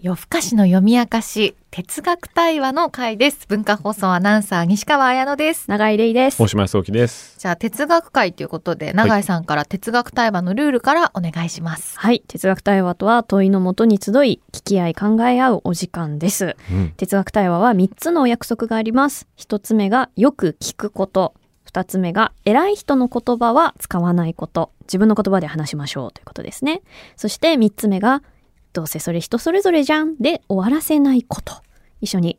夜更かしの読み明かし哲学対話の会です。文化放送アナウンサー西川彩乃です。長井玲です。大島康之です。じゃあ哲学会ということで永井さんから哲学対話のルールからお願いします、はい。哲学対話とは問いのもとに集い聞き合い考え合うお時間です。うん、哲学対話は3つのお約束があります。1つ目がよく聞くこと。2つ目が偉い人の言葉は使わないこと。自分の言葉で話しましょうということですね。そして3つ目がどうせそれ人それぞれじゃんで終わらせないこと一緒に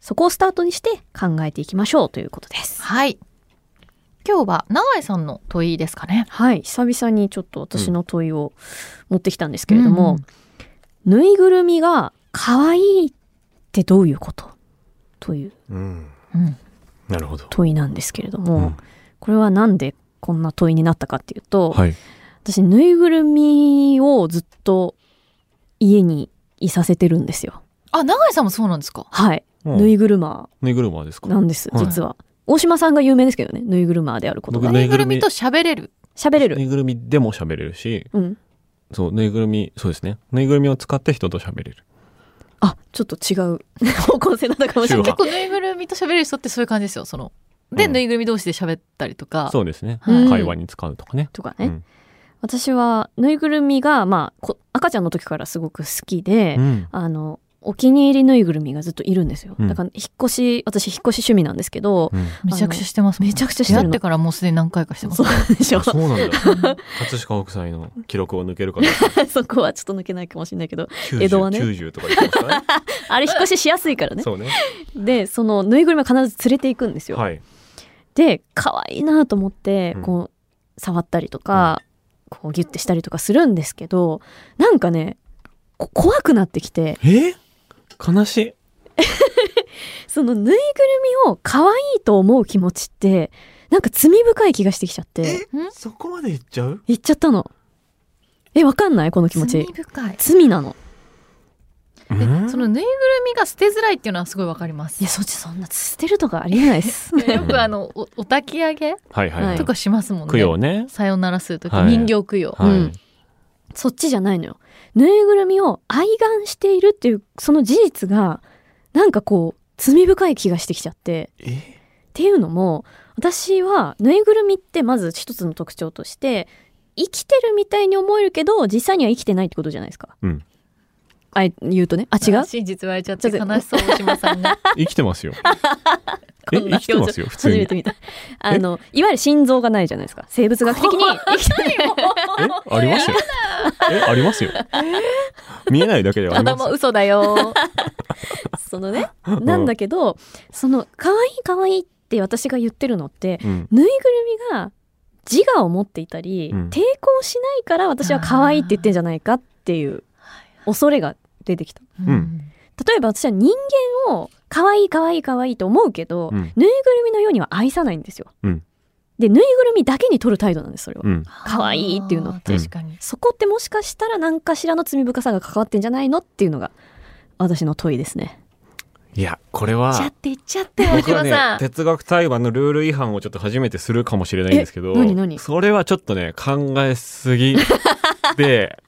そこをスタートにして考えていきましょうということです。はい。今日は永井さんの問いですかね。はい。久々にちょっと私の問いを持ってきたんですけれども、うん。ぬいぐるみが可愛いってどういうことといううん、うん。なるほど。問いなんですけれども、うん。これはなんでこんな問いになったかっていうと、はい。私ぬいぐるみをずっと家にいさせてるんですよ。あ永井さんもそうなんですか？はい、うん。ぬいぐるま。ぬいぐるまですか？なんですはい。実は、大島さんが有名ですけどねぬいぐるまであることが。僕ぬいぐるみと喋れる。喋れる。ぬいぐるみでも喋れるし、うん。そう、ぬいぐるみ、そうですね。ぬいぐるみを使って人と喋れる。あちょっと違う。方向性だったかもしれない。宗結構ぬいぐるみと喋れる人ってそういう感じですよ。そので、うん。ぬいぐるみ同士で喋ったりとか。そうですね。はい会話に使うとかね。とかね、うん私はぬいぐるみが、まあ、こ赤ちゃんの時からすごく好きで、うん。あのお気に入りぬいぐるみがずっといるんですよ、うん。だから引っ越し私引っ越し趣味なんですけど、うん。めちゃくちゃしてますもんめちゃくちゃしてるの出会ってからもうすでに何回かしてますそうでしょあそうなんだ。葛飾北斎の記録を抜けるかどうか。そこはちょっと抜けないかもしれないけど90江戸はね。90とか言ってますか？あれ引っ越ししやすいからら。ね。そうね。でそのぬいぐるみは必ず連れていくんですよ、はい。で可愛いなと思ってうん。こう触ったりとか、こうギュッてしたりとかするんですけどなんかねこ怖くなってきて。え？悲しい。そのぬいぐるみを可愛いと思う気持ちってなんか罪深い気がしてきちゃって。そこまで言っちゃう？言っちゃったの。えわかんない？この気持罪ち深い。罪なのでうん。そのぬいぐるみが捨てづらいっていうのはすごいわかります。いやそっちそんな捨てるとかありえないです。よくあのおお焚き上げと。かしますもんね、供養ね。さよならするとき、はい。人形供養、はい。うん。そっちじゃないのよ。ぬいぐるみを愛玩しているっていうその事実がなんかこう罪深い気がしてきちゃって。え？っていうのも私はぬいぐるみってまず一つの特徴として生きてるみたいに思えるけど実際には生きてないってことじゃないですか。うんあ言うとね？あ違う？真実言われちゃってちょっと悲しそう大島さんが。生きてますよ。え生きてますよ普通に。初めて見た。あのいわゆる心臓がないじゃないですか。生物学的に。生きてないえ？ありますよ。え？ありますよ。見えないだけではあたります。よ。だも嘘だよ。そのねなんだけどその可愛い可愛いって私が言ってるのってうん。ぬいぐるみが自我を持っていたり、うん。抵抗しないから私は可愛いって言ってんじゃないかっていう恐れが出てきた。ん。例えば私は人間を可愛い可愛い可愛いと思うけど、うん。ぬいぐるみのようには愛さないんですよ、うん。でぬいぐるみだけに取る態度なんですそれは、うん。可愛いっていうのあー確かに、そこってもしかしたら何かしらの罪深さが関わってんじゃないのっていうのが私の問いですね。いやこれ言っちゃはって言っちゃって。大僕はね哲学対話のルール違反をちょっと初めてするかもしれないんですけどえ何何？それはちょっとね考えすぎで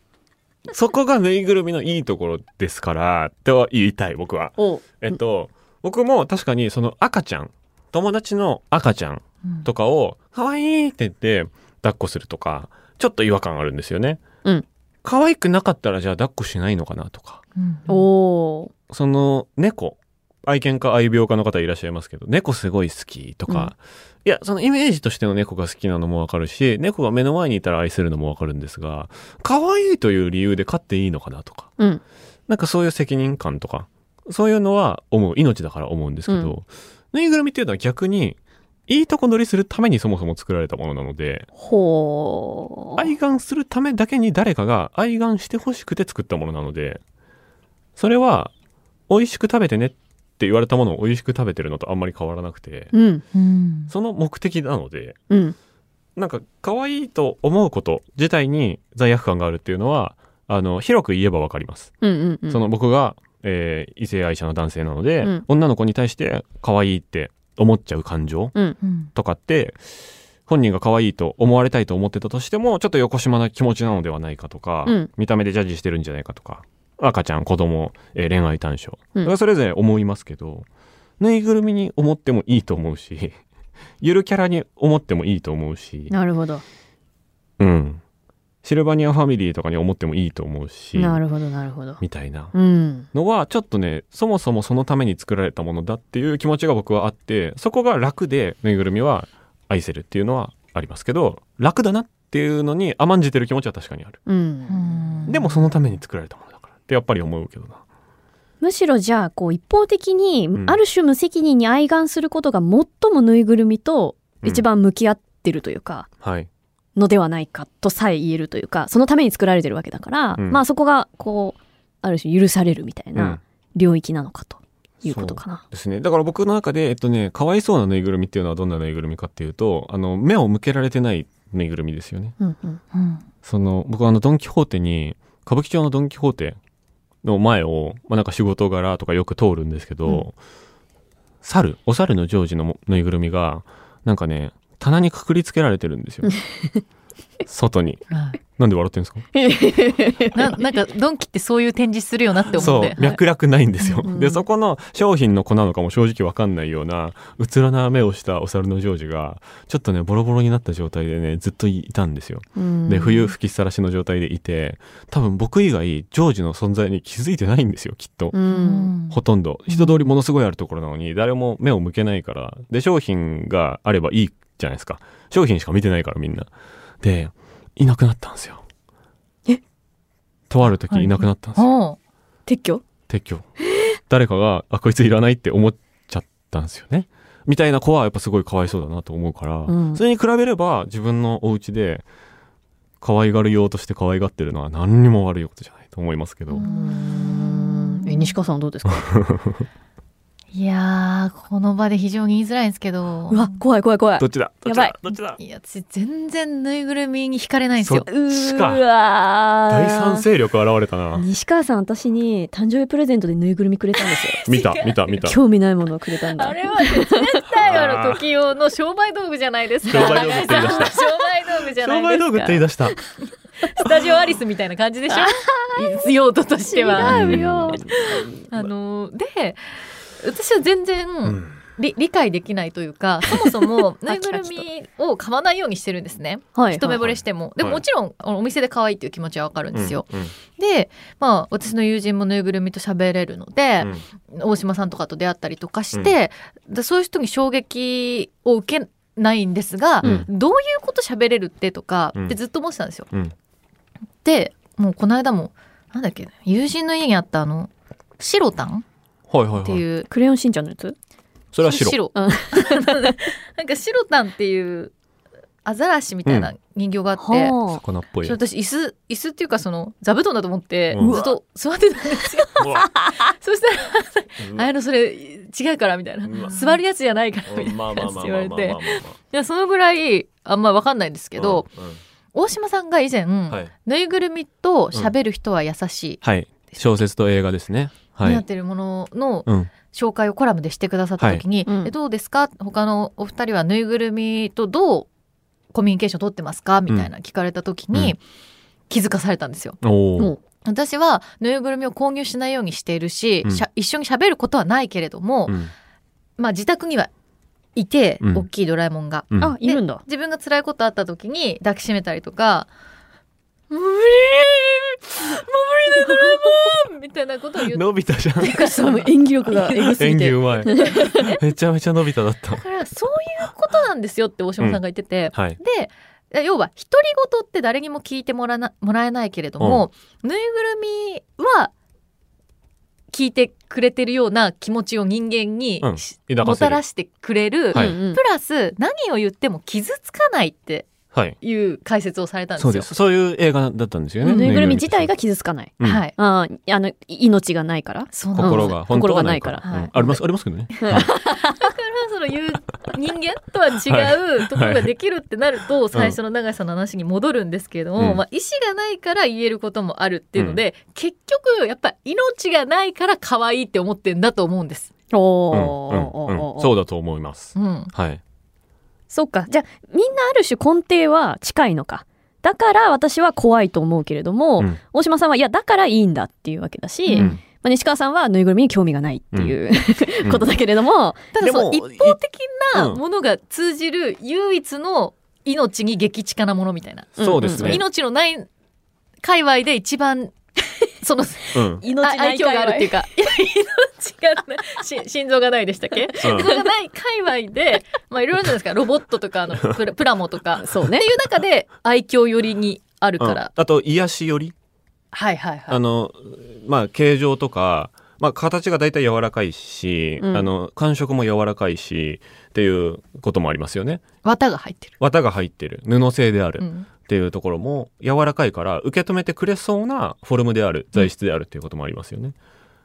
そこがぬいぐるみのいいところですからとは言いたい僕は。おえっと僕も確かにその赤ちゃん友達の赤ちゃんうん。とかを「可愛いって言って抱っこするとかちょっと違和感あるんですよね。うん。可愛くなかったらじゃあ抱っこしないのかなとか。うん。おー。その猫愛犬か愛病家の方いらっしゃいますけど猫すごい好きとか、いやそのイメージとしての猫が好きなのもわかるし猫が目の前にいたら愛するのもわかるんですが可愛いという理由で飼っていいのかなとか。うん。なんかそういう責任感とか。そういうのは思う命だから思うんですけど、うん。ぬいぐるみっていうのは逆にいいとこ取りするためにそもそも作られたものなのでほー愛玩するためだけに誰かが愛玩してほしくて作ったものなのでそれは美味しく食べてねって言われたものを美味しく食べてるのとあんまり変わらなくて。うん。うんその目的なのでうん。なんか可愛いと思うこと自体に罪悪感があるっていうのはあの広く言えばわかります、うんうんうん。その僕が、えー異性愛者の男性なので、うん。女の子に対して可愛いって思っちゃう感情とかって本人が可愛いと思われたいと思ってたとしてもちょっと横島な気持ちなのではないかとか、うん。見た目でジャッジしてるんじゃないかとか赤ちゃん子供、えー恋愛対象うんだからそれぞれ思いますけど、ぬいぐるみに思ってもいいと思うし ゆるキャラに思ってもいいと思うしなるほど。うんシルバニアファミリーとかに思ってもいいと思うしなるほど、なるほど。みたいなうん。のはちょっとねそもそもそのために作られたものだっていう気持ちが僕はあってそこが楽でぬいぐるみは愛せるっていうのはありますけど楽だなっていうのに甘んじてる気持ちは確かにあるうん。でもそのために作られたものってやっぱり思うけどなむしろじゃあ、こう一方的に、んある種無責任に愛玩することが最もぬいぐるみと一番向き合ってるというか、はいのではないかとさえ言えるというか、そのために作られてるわけだから、うんまあそこが、こう、ある種許されるみたいうんな領域なのかということかな。ですね。だから僕の中で、えっとね、かわいそうなぬいぐるみっていうのはどんなぬいぐるみかっていうと、あの、目を向けられてないぬいぐるみですよね。うんうん。うんその、僕はあの、ドン・キホーテに、歌舞伎町のドン・キホーテの前を、まあ、なんか仕事柄とかよく通るんですけど、うん猿、お猿のジョージのもぬいぐるみが、なんかね、棚にくくりつけられてるんですよ。外に。はいなんで笑ってんですか？ななんかドンキってそういう展示するよなって思そうって、脈絡ないんですよ。うんで、そこの商品の子なのかも正直わかんないような、うつろな目をしたお猿のジョージが、ちょっとね、ボロボロになった状態でね、ずっといたんですよ。うんで、冬吹きさらしの状態でいて、多分僕以外、ジョージの存在に気づいてないんですよ、きっと。う。うんんほとんど。人通りものすごいあるところなのに、誰も目を向けないから。で、商品があればいいじゃないですか。商品しか見てないからみんな。で、いなくなったんですよ。え？とある時いなくなったんですよ。撤去？撤去。誰かが、あ、こいついらないって思っちゃったんですよね。みたいな子はやっぱすごいかわいそうだなと思うから、うんそれに比べれば自分のお家で可愛がるようとして可愛がってるのは何にも悪いことじゃないと思いますけど。うんえ西川さんはどうですか？いやーこの場で非常に言いづらいんですけど。うわ、怖い怖い怖い。ど。っちだ？どっちだ？やばい。どっちだ？いや私全然ぬいぐるみに惹かれないんですよ。そっちか。うわー第三勢力現れたな。西川さん私に誕生日プレゼントでぬいぐるみくれたんですよ。見た、見た、見た。興味ないものをくれたんだ。あれは絶対あの時用の商売道具じゃないですか。商売道具って言い出した。商売道具じゃないですか。商売道具って言い出した。スタジオアリスみたいな感じでしょ？用途としては。違うよ。あので私は全然、うん。り理解できないというか そもそもぬいぐるみを買わないようにしてるんですね。はい一目惚れしても、でもはい。もちろんお店で可愛いっていう気持ちはわかるんですよ、うん。でまあ私の友人もぬいぐるみと喋れるのでう、ん。大島さんとかと出会ったりとかして、でそういう人に衝撃を受けないんですが、うん。どういうこと喋れるってとかうん。ってずっと思ってたんですよ。うん。でもうこの間もなんだっけ友人の家にあったあの白タン。っていう、クレヨンしんちゃんのやつ？それは白。うん。なんか白タンっていうアザラシみたいな人形があって、は魚っ。私椅子椅子っていうかその座布団だと思ってうん。ずっと座ってたんですよ。そしたら「あやのそれ違うから」みたいな。うわ「座るやつじゃないから」みたいな言われてやそのぐらいあんま分かんないんですけど、うん。うん。大島さんが以前、はい。ぬいぐるみと喋る人は優しい、はい。小説と映画ですね。はい。になってるもののうん。紹介をコラムでしてくださった時に「はい。どうですか？他のお二人はぬいぐるみとどうコミュニケーション取ってますか?」みたいな聞かれた時に、うん。気づかされたんですよ。私はぬいぐるみを購入しないようにしているし、うん。しゃ一緒に喋ることはないけれども、うん。まあ自宅にはいて、うん。大きいドラえもんが。うん。あいるんだ。自分が辛いことあった時に抱きしめたりとか「無理もう無理だドラえもん!」みたいなことを言って伸びたじゃん。びっくりしたもう演技力がエグすぎて演技うまい。めちゃめちゃ伸びただっただ。からそういうことなんですよって大島さんが言ってて、はい。で要は独り言って誰にも聞いてもらなもらえないけれども、ぬいぐるみは聞いてくれてるような気持ちを人間にうんし抱かせるもたらしてくれる、はいうんうんプラス何を言っても傷つかないってはい。いう解説をされたんですよ。そうです。そういう映画だったんですよね。ぬいぐるみ自体が傷つかないうんはい。あーあの命がないから心が本当はないから。心がないからうんありますありますけどね。だからその言う人間とは違うところができるってなると、最初の永井さんの話に戻るんですけれども、うんまあ、意思がないから言えることもあるっていうので、結局やっぱ命がないから可愛いって思ってんだと思うんです。おうんーうんうんそうだと思います。うん、はい。そっかじゃあみる種根底は近いのか。だから私は怖いと思うけれども、うん。大島さんはいやだからいいんだっていうわけだし、うん。まあ、西川さんはぬいぐるみに興味がないっていう、うん。ことだけれども、ただその一方的なうん。ものが通じる唯一の命に激近なものみたいな、そうですね。命のない界隈で一番そのうん。命あ愛嬌があるっていうか。いや命がないし 心臓がないでしたっけ心臓がない界隈で まあいろいろあるじゃないですか。ロボットとかあのプラプラモとか。そうね。っていう中で愛嬌寄りにあるうん。から、あと、癒しより、はいはいはい。あの、まあ、形状とか、まあ、形が大体柔らかいし、うん。あの、感触も柔らかいし、っていうこともありますよね。綿が入ってる、綿が入ってる。布製である。うんっていうところも柔らかいから受け止めてくれそうなフォルムである材質であるっていうこともありますよね。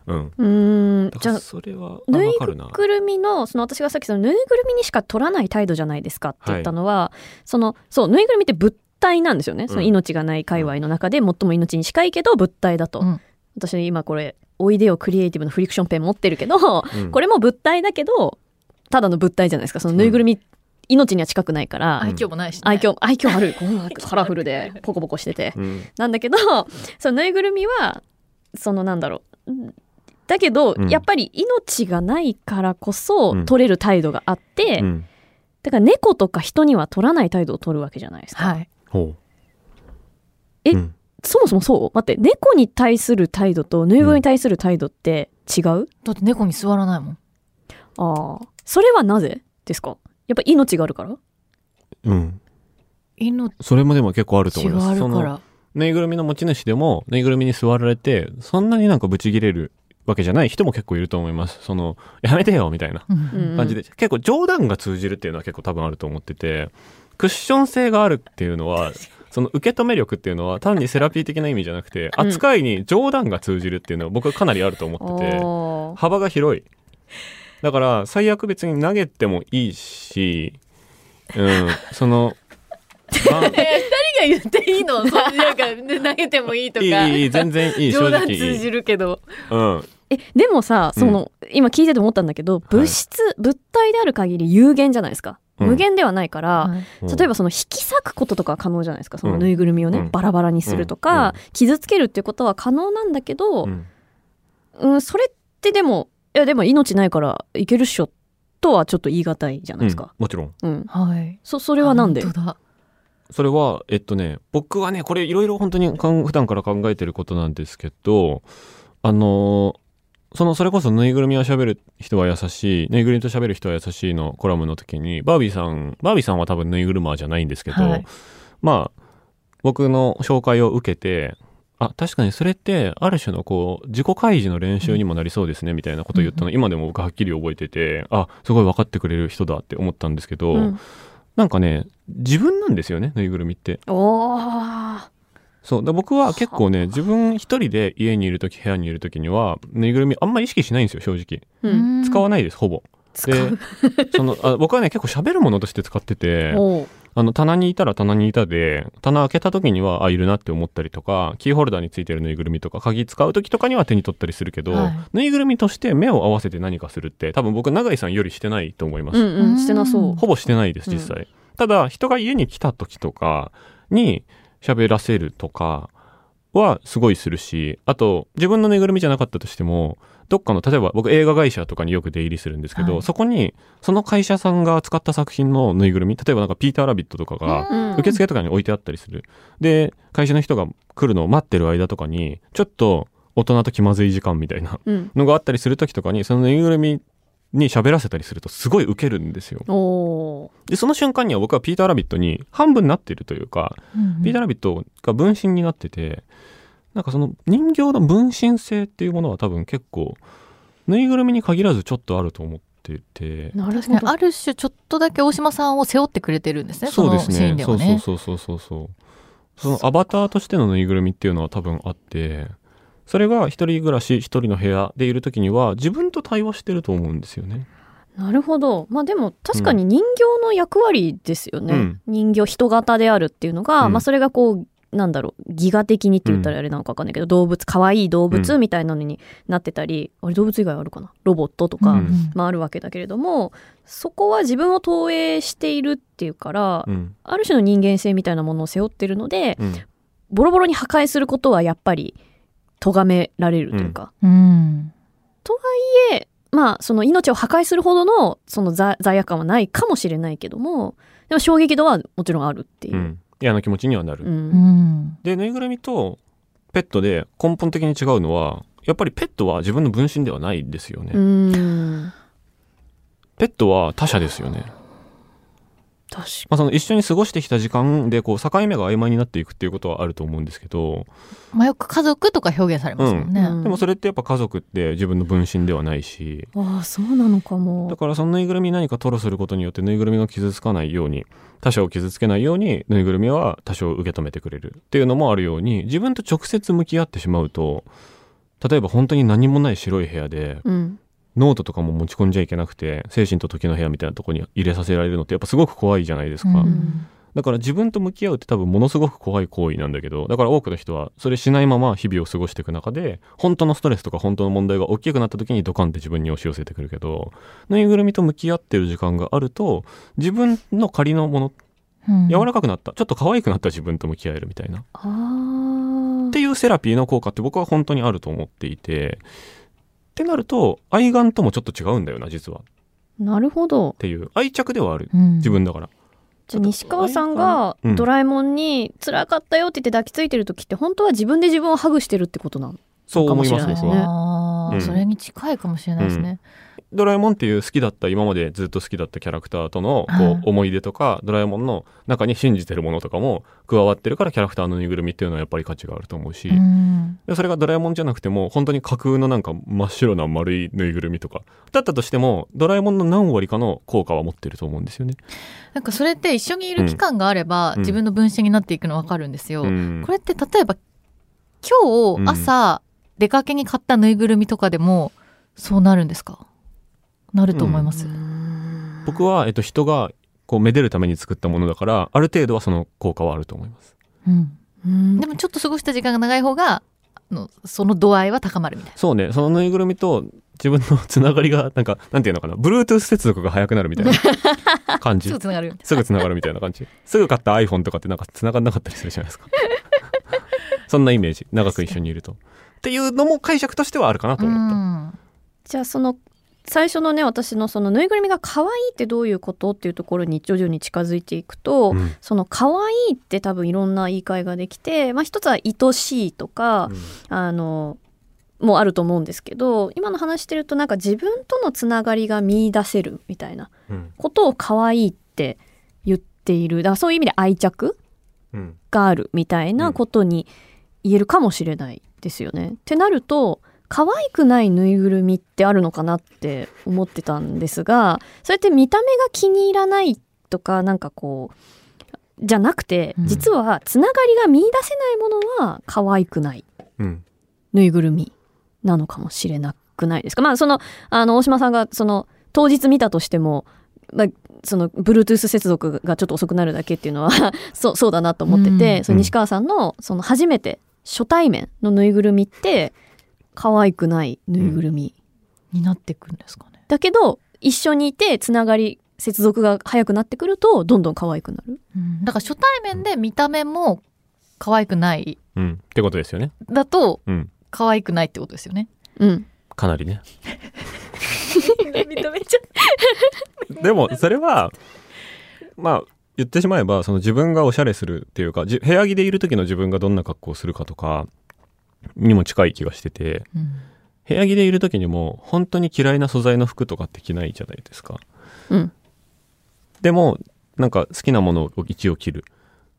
うん。うーん。じゃあそれはあぬいわかるな。ぐるみのその私がさっきそのぬいぐるみにしか取らない態度じゃないですかって言ったのは、そのそうぬいぐるみって物体なんですよね、その命がない界隈の中で最も命に近いけど物体だと、うん。私今これおいでよクリエイティブのフリクションペン持ってるけど、うん。これも物体だけどただの物体じゃないですか。そのぬいぐるみ、命には近くないから、愛嬌もないし、ね、愛嬌愛嬌ある。こんなカラフルで ポコポコしてて。うん。なんだけど そのぬいぐるみはそのなんだろう。うんだけど、うん。やっぱり命がないからこそうん。取れる態度があって、うん。だから猫とか人には取らない態度を取るわけじゃないですか、はい。ほう。えうん。そもそもそう？待って猫に対する態度とぬいぐるみに対する態度って違う、だって猫に座らないもん。ああそれはなぜですか？やっぱ命があるから？うん。命。それもでも結構あると思いがます。そのあるからぬいぐるみの持ち主でもぬいぐるみに座られてそんなになんかブチギレるわけじゃない人も結構いると思います。そのやめてよみたいなうん。うん感じで、結構冗談が通じるっていうのは結構多分あると思っててクッション性があるっていうのはその受け止め力っていうのは単にセラピー的な意味じゃなくてうん。扱いに冗談が通じるっていうのは僕はかなりあると思ってておー。幅が広いだから最悪別に投げてもいいしうん。その 二人が言っていいの？それなんかね投げてもいいとか。いいいいいい全然いい 正冗談通じるけど。うん。えでもさその、今聞いてて思ったんだけど物質、物体である限り有限じゃないですか。うん。無限ではないから、うん。例えばその引き裂くこととかは可能じゃないですかそのうん。ぬいぐるみをね、うん。バラバラにするとか、傷つけるっていうことは可能なんだけど、うん。うん、それってでもいやでも命ないからいけるっしょとはちょっと言い難いじゃないですうんか。もちろん。うん、はい。そそれはなんで？それはえっとね僕はねこれいろいろ本当にかん普段から考えてることなんですけどあのーそのそれこそぬいぐるみは喋る人は優しいぬいぐるみと喋る人は優しいのコラムの時にバービーさんバービーさんは多分ぬいぐるまーじゃないんですけど、はい。まあ僕の紹介を受けてあ確かにそれってある種のこう自己開示の練習にもなりそうですねみたいなことを言ったの、今でも僕はっきり覚えててあすごい分かってくれる人だって思ったんですけど、うん。なんかね自分なんですよねぬいぐるみって。おー。そう。だ僕は結構ね自分一人で家にいる時部屋にいる時にはぬいぐるみあんまり意識しないんですよ正直。うん。使わないですほぼ。使でう。そのあ僕はね結構喋るものとして使っててあの棚にいたら棚にいたで棚開けた時にはあいるなって思ったりとかキーホルダーについてるぬいぐるみとか鍵使う時とかには手に取ったりするけど、はい。ぬいぐるみとして目を合わせて何かするって多分僕永井さんよりしてないと思います、うんうんしてなそう。ほぼしてないです実際、ただ人が家に来た時とかに喋らせるとかはすごいするしあと自分のぬいぐるみじゃなかったとしてもどっかの例えば僕映画会社とかによく出入りするんですけど、はい。そこにその会社さんが使った作品のぬいぐるみ例えばなんかピーター・ラビットとかがうん。受付とかに置いてあったりする。で会社の人が来るのを待ってる間とかにちょっと大人と気まずい時間みたいなうん。のがあったりする時とかにそのぬいぐるみに喋らせたりするとすごいウケるんですよ。でその瞬間には僕はピーター・ラビットに半分なってるというか、ピーター・ラビットが分身になっててなんかその人形の分身性っていうものは多分結構ぬいぐるみに限らずちょっとあると思ってて。なるほど。ある種ちょっとだけ大島さんを背負ってくれてるんですねそうですそのシーンね。そうではねそうそうそうそう。そのアバターとしてのぬいぐるみっていうのは多分あってそれが一人暮らし一人の部屋でいる時には自分と対話してると思うんですよね。なるほど。まあでも確かに人形の役割ですよね、うん。人形人型であるっていうのが、うん。まあそれがこうなんだろうギガ的にって言ったらあれなのか分かんないけど、動物可愛い動物みたいなのになってたり、あれ動物以外あるかな？ロボットとか、うん。まあ、あるわけだけれどもそこは自分を投影しているっていうから、うん。ある種の人間性みたいなものを背負ってるのでうん。ボロボロに破壊することはやっぱり咎められるというか、うん。でまあその命を破壊するほどのその罪罪悪感はないかもしれないけどもでも衝撃度はもちろんあるっていうう。ん嫌な気持ちにはなる、うん。うん。でぬいぐるみとペットで根本的に違うのはやっぱりペットは自分の分身ではないですよね、うん。ペットは他者ですよねまあ、その一緒に過ごしてきた時間でこう境目が曖昧になっていくっていうことはあると思うんですけど、まあよく家族とか表現されますもんね。うん。でもそれってやっぱ家族って自分の分身ではないし。ああそうなのかも。だからそのぬいぐるみに何か吐露することによってぬいぐるみが傷つかないように他者を傷つけないようにぬいぐるみは多少受け止めてくれるっていうのもあるように自分と直接向き合ってしまうと例えば本当に何もない白い部屋でうんノートとかも持ち込んじゃいけなくて精神と時の部屋みたいなとこに入れさせられるのってやっぱすごく怖いじゃないですか。うん。だから自分と向き合うって多分ものすごく怖い行為なんだけどだから多くの人はそれしないまま日々を過ごしていく中で本当のストレスとか本当の問題が大きくなった時にドカンって自分に押し寄せてくるけどぬいぐるみと向き合ってる時間があると自分の仮のものうん。柔らかくなったちょっと可愛くなった自分と向き合えるみたいな。っていうセラピーの効果って僕は本当にあると思っていてってなると愛玩ともちょっと違うんだよな実は。っなるほど。ていう。愛着ではある。うん。自分だから。じゃあ西川さんがうん。ドラえもんに辛かったよって言って抱きついてる時って本当は自分で自分をハグしてるってことなの？そう思いますねそれに近いかもしれないですね。ドラえもんっていう好きだった今までずっと好きだったキャラクターとのこはい。う思い出とか、ドラえもんの中に信じてるものとかも加わってるからキャラクターのぬいぐるみっていうのはやっぱり価値があると思うし、うそれがドラえもんじゃなくても本当に架空のなんか真っ白な丸いぬいぐるみとかだったとしてもドラえもんの何割かの効果は持ってると思うんですよね。なんかそれって一緒にいる期間があれば、うん。自分の分身になっていくの分かるんですよ。うん。これって例えば今日朝出かけに買ったぬいぐるみとかでもそうなるんですか？なると思います。僕は、えっと、人がこうめでるために作ったものだからある程度はその効果はあると思います。うんうんでもちょっと過ごした時間が長い方があのその度合いは高まるみたいな。そうね、そのぬいぐるみと自分のつながりが、なんか、なんていうのかな、Bluetooth 接続が早くなるみたいな 感じすぐ。つながる。すぐつながるみたいな感じ。すぐ買った iPhone とかってなんかつながんなかったりするじゃないですか。そんなイメージ。長く一緒にいると。っていうのも解釈としてはあるかなとう思った。ん。じゃあその最初のね私のそのぬいぐるみが可愛いってどういうことっていうところに徐々に近づいていくと、うん。その可愛いって多分いろんな言い換えができて、まあ、一つは愛しいとか、あのもあると思うんですけど今の話してるとなんか自分とのつながりが見出せるみたいなうん。ことを可愛いって言っている。だからそういう意味で愛着うん。があるみたいなことに言えるかもしれないですよね。ってなると可愛くないぬいぐるみってあるのかなって思ってたんですがそれって見た目が気に入らないとかなんかこうじゃなくてうん実はつながりが見出せないものは可愛くないうんぬいぐるみなのかもしれなくないですか。まあそのあの大島さんがその当日見たとしても、まあ、その Bluetooth 接続がちょっと遅くなるだけっていうのは そうそうだなと思ってて、うんその西川さんのその初めて初対面のぬいぐるみって可愛くないぬいぐるみ、になっていくんですかね。だけど一緒にいてつながり接続が早くなってくるとどんどん可愛くなる。うんだから初対面で見た目も可愛くないうん。ってことですよね。だとうん。可愛くないってことですよね。うん。かなりね。認めちゃでも、それは、まあ、言ってしまえば、その自分がおしゃれするっていうか、じ部屋着でいる時の自分がどんな格好をするかとか、にも近い気がしてて、うん部屋着でいる時にも本当に嫌いな素材の服とかって着ないじゃないですか。うん。でもなんか好きなものを一応着る。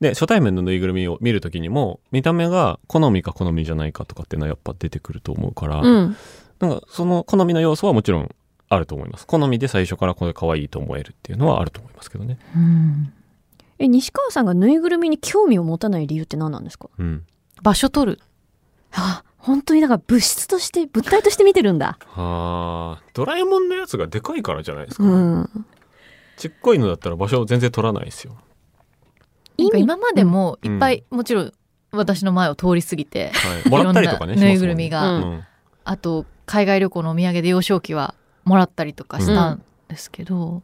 で初対面のぬいぐるみを見る時にも見た目が好みか好みじゃないかとかっていうのはやっぱ出てくると思うから、うん。なんかその好みの要素はもちろんあると思います。好みで最初からこれ可愛いと思えるっていうのはあると思いますけどね。うんえ西川さんがぬいぐるみに興味を持たない理由って何なんですか？うん。場所取る。あ本当にだから物質として物体として見てるんだ。はあ、ドラえもんのやつがでかいからじゃないですか。うん。ちっこいのだったら場所を全然取らないですよ。なんか意味今までもいっぱい、もちろん私の前を通り過ぎて、はい、もらったりとかねぬいぐるみが、うんうんあと海外旅行のお土産で幼少期はもらったりとかしたんですけど、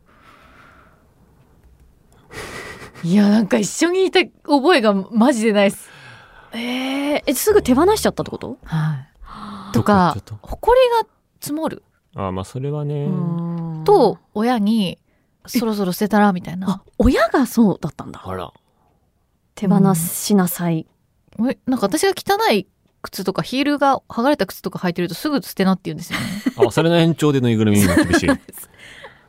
いやなんか一緒にいた覚えがマジでないです。えー、えすぐ手放しちゃったってこと？はい、とか埃が積もる？あまあそれはね。と親にそろそろ捨てたらみたいあな。親がそうだったんだ。あら。手放しなさい、おいなんか私が汚い靴とかヒールが剥がれた靴とか履いてるとすぐ捨てなって言うんですよね。あそれの延長でぬいぐるみにも厳しい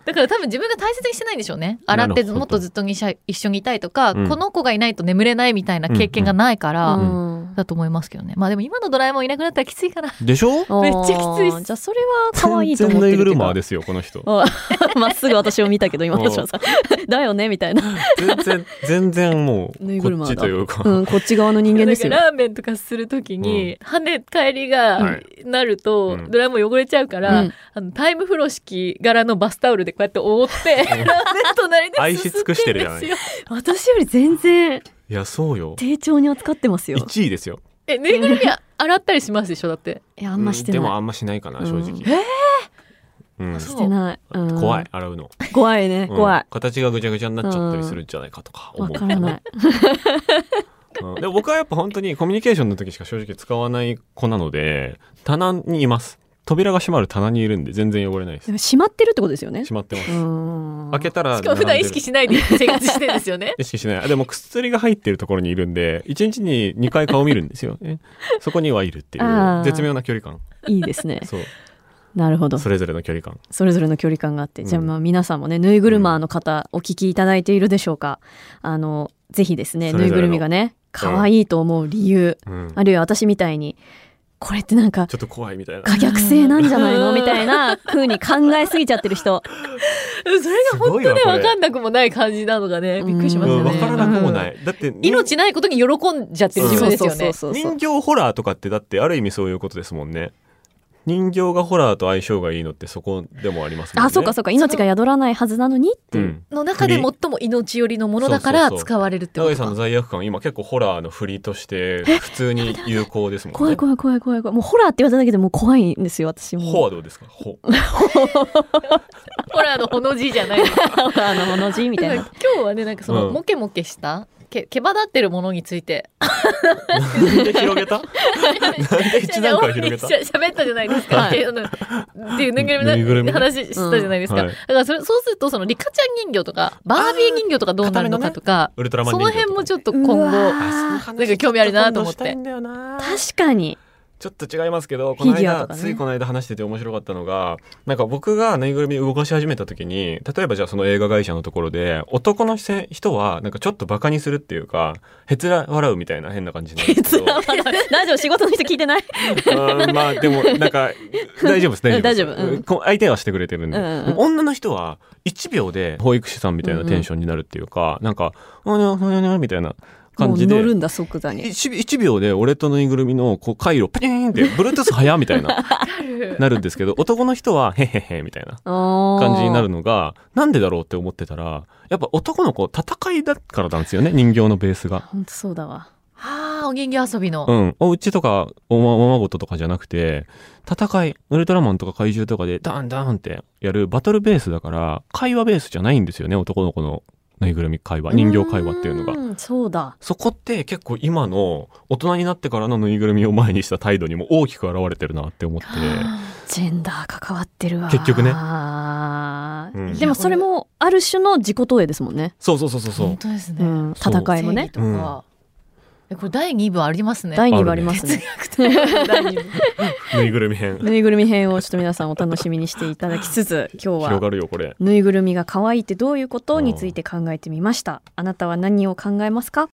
だから多分自分が大切にしてないんでしょうね。洗ってもっとずっとにしゃ一緒にいたいとか、うん。この子がいないと眠れないみたいな経験がないから、うんだと思いますけどね。まあでも今のドラえもんいなくなったらきついかな。でしょ？めっちゃきついじゃあそれは可愛いと思ってるっていうかまーですよこの人。あ まっすぐ私を見たけど今私はさだよねみたいな、全然全然もうこっちというか、うん、こっち側の人間ですよ。ラーメンとかするときに、跳ね返りがはいなると、うん。ドラえもん汚れちゃうから、うん。あのタイムフロー式柄のバスタオルでこうやって覆って、ラーメン隣です愛し尽くしてるじゃない。私より全然いやそうよ。丁重に扱ってますよ。1位ですよ。え、ぬいぐるみは洗ったりしますでしょだって？いやあんましてない、うんでもあんましないかな正直、うんうん。そうしてない、うん。怖い洗うの、怖いねうん。怖い。形がぐちゃぐちゃになっちゃったりするんじゃないかとか思う、わからない。うん。でも僕はやっぱ本当にコミュニケーションの時しか正直使わない子なので棚にいます扉が閉まる棚にいるんで全然汚れないです。でも閉まってるってことですよね。閉まってます、うん。開けたらしかも普段意識しないで生活してるんですよね。意識しない。あでも薬が入ってるところにいるんで1日に2回顔見るんですよ。ねそこにはいるっていう絶妙な距離感。いいですね。そう。なるほど。それぞれの距離感。それぞれの距離感があって、うんじゃあまあ皆さんもねぬいぐるまーの方お聞きいただいているでしょうか。あのぜひですねぬいぐるみがね可愛いと思う理由、うん。あるいは私みたいにこれってなんかちょっと怖いみたいな。可逆性なんじゃないの？みたいな 風に考えすぎちゃってる人。それが本当ね、わかんなくもない感じなのがね、びっくりしますよね。うん。わからなくもない、だって命ないことに喜んじゃってる自分ですよね。人形ホラーとかってだってある意味そういうことですもんね人形がホラーと相性がいいのってそこでもありますもんね。あそうかそうか。命が宿らないはずなのにっていう、うん。の中で最も命寄りのものだからそうそうそう。使われるってことか。永井さんの罪悪感今結構ホラーの振りとして普通に有効ですもんね。怖い怖い怖い怖い怖い。もうホラーって言われただけでもう怖いんですよ私も。ホはどうですか？ホ ホラーのほの字じゃない。です。ホラーのもの字みたいな。今日はね、なんかその、うん。モケモケした、け、毛羽立ってるものについて。なんで広げた？なんで一段階広げた？しゃ喋ったじゃないですか。はい。っていうぬいぐるみの話したじゃないですか。うんはい。だからそれ、そうすると、そのリカちゃん人形とか、バービー人形とかどうなるのかとか、ウルトラマンその辺もちょっと今後、なんか興味あるなと思って。確かにちょっと違いますけどこの間、ねついこの間話してて面白かったのがなんか僕がぬいぐるみ動かし始めた時に例えばじゃあその映画会社のところで男のせ人はなんかちょっとバカにするっていうかへつら笑うみたいな変な感じなんですけど。ラジオ仕事の人聞いてない？うんまあでもなんか大丈夫です大丈夫です。大丈夫。うん。こ相手はしてくれてるんで、うんうんうん。女の人は1秒で保育士さんみたいなテンションになるっていうか、なんか「おにょおにょおにょ」みたいな。も感じで。う乗るんだ即座に。1, 秒で俺とぬいぐるみのこう回路パチーンって Bluetooth 早みたいな。なるんですけど男の人はへへへみたいな。感感じになるのがなんでだろうって思ってたらやっぱ男の子戦いだからなんですよね人形のベースが。本当そうだわ。はあ、お人形遊びの。うん。お家とかおまおまごととかじゃなくて、戦い、ウルトラマンとか怪獣とかでダンダンってやるバトルベースだから、会話ベースじゃないんですよね、男の子のぬいぐるみ会話、人形会話っていうのが。んそうだそこって結構今の大人になってからのぬいぐるみを前にした態度にも大きく現れてるなって思って。ジェンダー関わってるわ結局ねうんでもそれもある種の自己投影ですもんねそうそうそうそうそう本。当ですね。うんそう戦いもねとか。えこれ第2部ありますね。第2部ありますね第2部。ぬいぐるみ編。ぬいぐるみ編をちょっと皆さんお楽しみにしていただきつつ 今日は広がるよ、これ。ぬいぐるみが可愛いってどういうことについて考えてみましたあなたは何を考えますか？